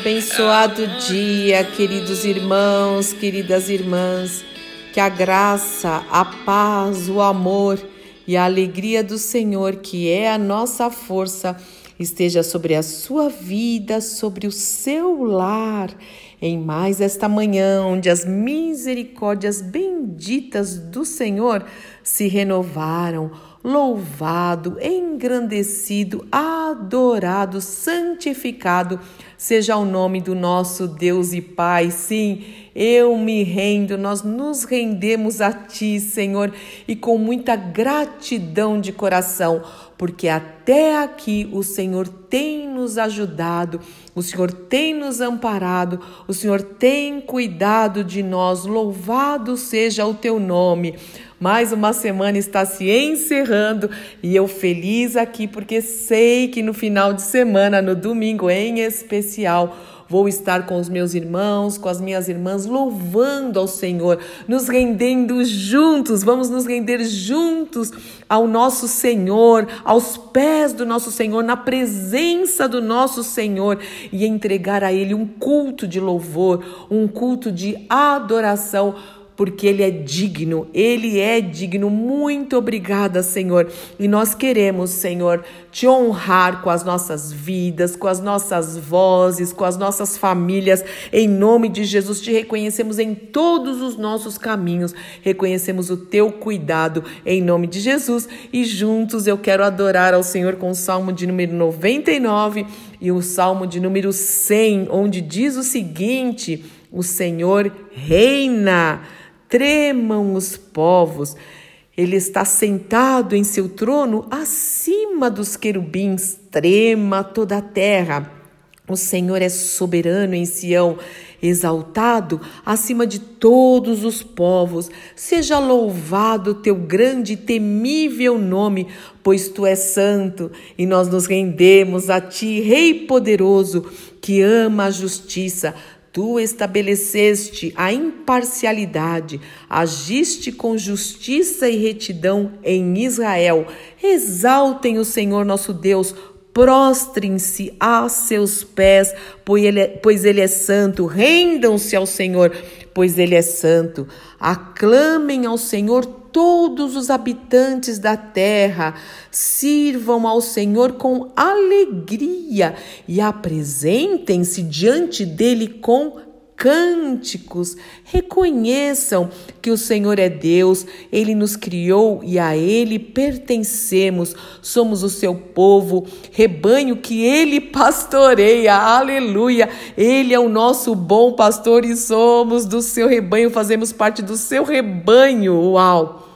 Abençoado dia, queridos irmãos, queridas irmãs. Que a graça, a paz, o amor e a alegria do Senhor, que é a nossa força, esteja sobre a sua vida, sobre o seu lar, em mais esta manhã, onde as misericórdias benditas do Senhor se renovaram louvado, engrandecido, adorado, santificado seja o nome do nosso Deus e Pai. Sim, eu me rendo, nós nos rendemos a Ti, Senhor, e com muita gratidão de coração, porque até aqui o Senhor tem nos ajudado, o Senhor tem nos amparado, o Senhor tem cuidado de nós. Louvado seja o Teu nome. Mais uma semana está se encerrando e eu feliz aqui porque sei que no final de semana, no domingo em especial, vou estar com os meus irmãos, com as minhas irmãs, louvando ao Senhor, nos rendendo juntos, vamos nos render juntos ao nosso Senhor, aos pés do nosso Senhor, na presença do nosso Senhor e entregar a Ele um culto de louvor, um culto de adoração porque Ele é digno, Ele é digno. Muito obrigada, Senhor. E nós queremos, Senhor, te honrar com as nossas vidas, com as nossas vozes, com as nossas famílias. Em nome de Jesus, te reconhecemos em todos os nossos caminhos, reconhecemos o teu cuidado, em nome de Jesus. E juntos eu quero adorar ao Senhor com o salmo de número 99 e o salmo de número 100, onde diz o seguinte: O Senhor reina tremam os povos. Ele está sentado em seu trono acima dos querubins, trema toda a terra. O Senhor é soberano em Sião, exaltado acima de todos os povos. Seja louvado teu grande e temível nome, pois tu és santo, e nós nos rendemos a ti, Rei poderoso, que ama a justiça Tu estabeleceste a imparcialidade, agiste com justiça e retidão em Israel. Exaltem o Senhor nosso Deus, prostrem-se a seus pés, pois ele, é, pois ele é santo. Rendam-se ao Senhor, pois ele é santo. Aclamem ao Senhor todos os habitantes da terra sirvam ao Senhor com alegria e apresentem-se diante dele com cânticos. Reconheçam que o Senhor é Deus, ele nos criou e a ele pertencemos. Somos o seu povo, rebanho que ele pastoreia. Aleluia! Ele é o nosso bom pastor e somos do seu rebanho, fazemos parte do seu rebanho. Uau!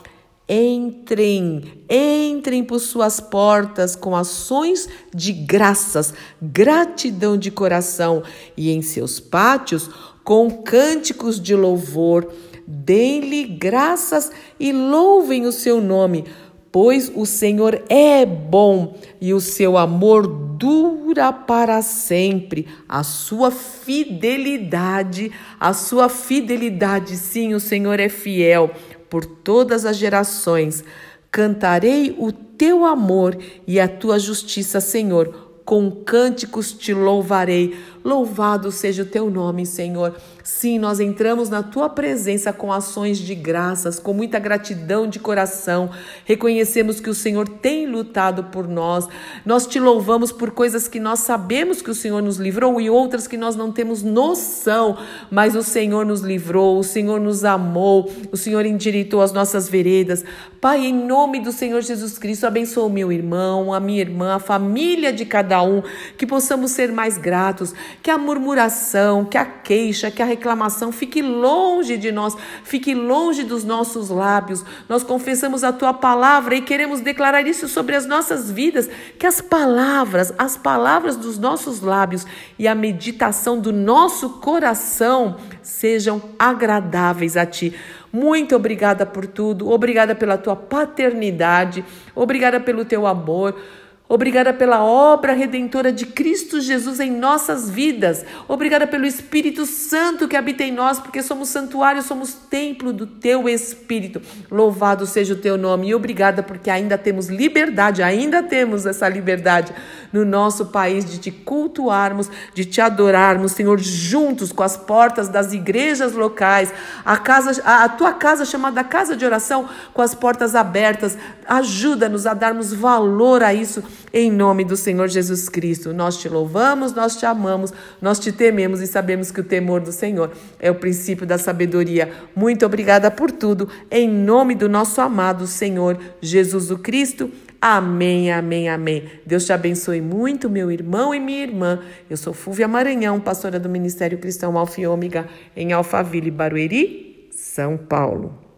Entrem, entrem por suas portas com ações de graças, gratidão de coração, e em seus pátios com cânticos de louvor. Deem-lhe graças e louvem o seu nome, pois o Senhor é bom e o seu amor dura para sempre. A sua fidelidade, a sua fidelidade, sim, o Senhor é fiel por todas as gerações. Cantarei o teu amor e a tua justiça, Senhor. Com cânticos te louvarei Louvado seja o teu nome, Senhor. Sim, nós entramos na tua presença com ações de graças, com muita gratidão de coração. Reconhecemos que o Senhor tem lutado por nós. Nós te louvamos por coisas que nós sabemos que o Senhor nos livrou e outras que nós não temos noção, mas o Senhor nos livrou, o Senhor nos amou, o Senhor endireitou as nossas veredas. Pai, em nome do Senhor Jesus Cristo, abençoa o meu irmão, a minha irmã, a família de cada um, que possamos ser mais gratos que a murmuração, que a queixa, que a reclamação fique longe de nós, fique longe dos nossos lábios. Nós confessamos a tua palavra e queremos declarar isso sobre as nossas vidas, que as palavras, as palavras dos nossos lábios e a meditação do nosso coração sejam agradáveis a ti. Muito obrigada por tudo, obrigada pela tua paternidade, obrigada pelo teu amor. Obrigada pela obra redentora de Cristo Jesus em nossas vidas. Obrigada pelo Espírito Santo que habita em nós, porque somos santuário, somos templo do teu Espírito. Louvado seja o teu nome e obrigada porque ainda temos liberdade, ainda temos essa liberdade no nosso país de te cultuarmos, de te adorarmos, Senhor, juntos com as portas das igrejas locais, a casa, a, a tua casa chamada casa de oração, com as portas abertas. Ajuda-nos a darmos valor a isso em nome do Senhor Jesus Cristo. Nós te louvamos, nós te amamos, nós te tememos e sabemos que o temor do Senhor é o princípio da sabedoria. Muito obrigada por tudo, em nome do nosso amado Senhor Jesus Cristo. Amém, amém, amém. Deus te abençoe muito, meu irmão e minha irmã. Eu sou Fúvia Maranhão, pastora do Ministério Cristão Alfa e Ômega, em Alphaville, Barueri, São Paulo.